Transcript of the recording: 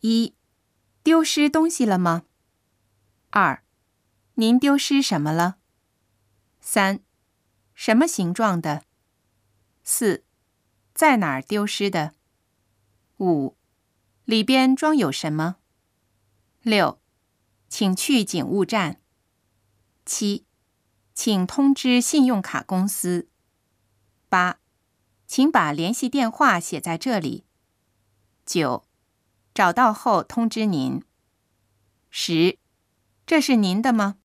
一、丢失东西了吗？二、您丢失什么了？三、什么形状的？四、在哪儿丢失的？五、里边装有什么？六、请去警务站。七、请通知信用卡公司。八、请把联系电话写在这里。九、找到后通知您。十、这是您的吗？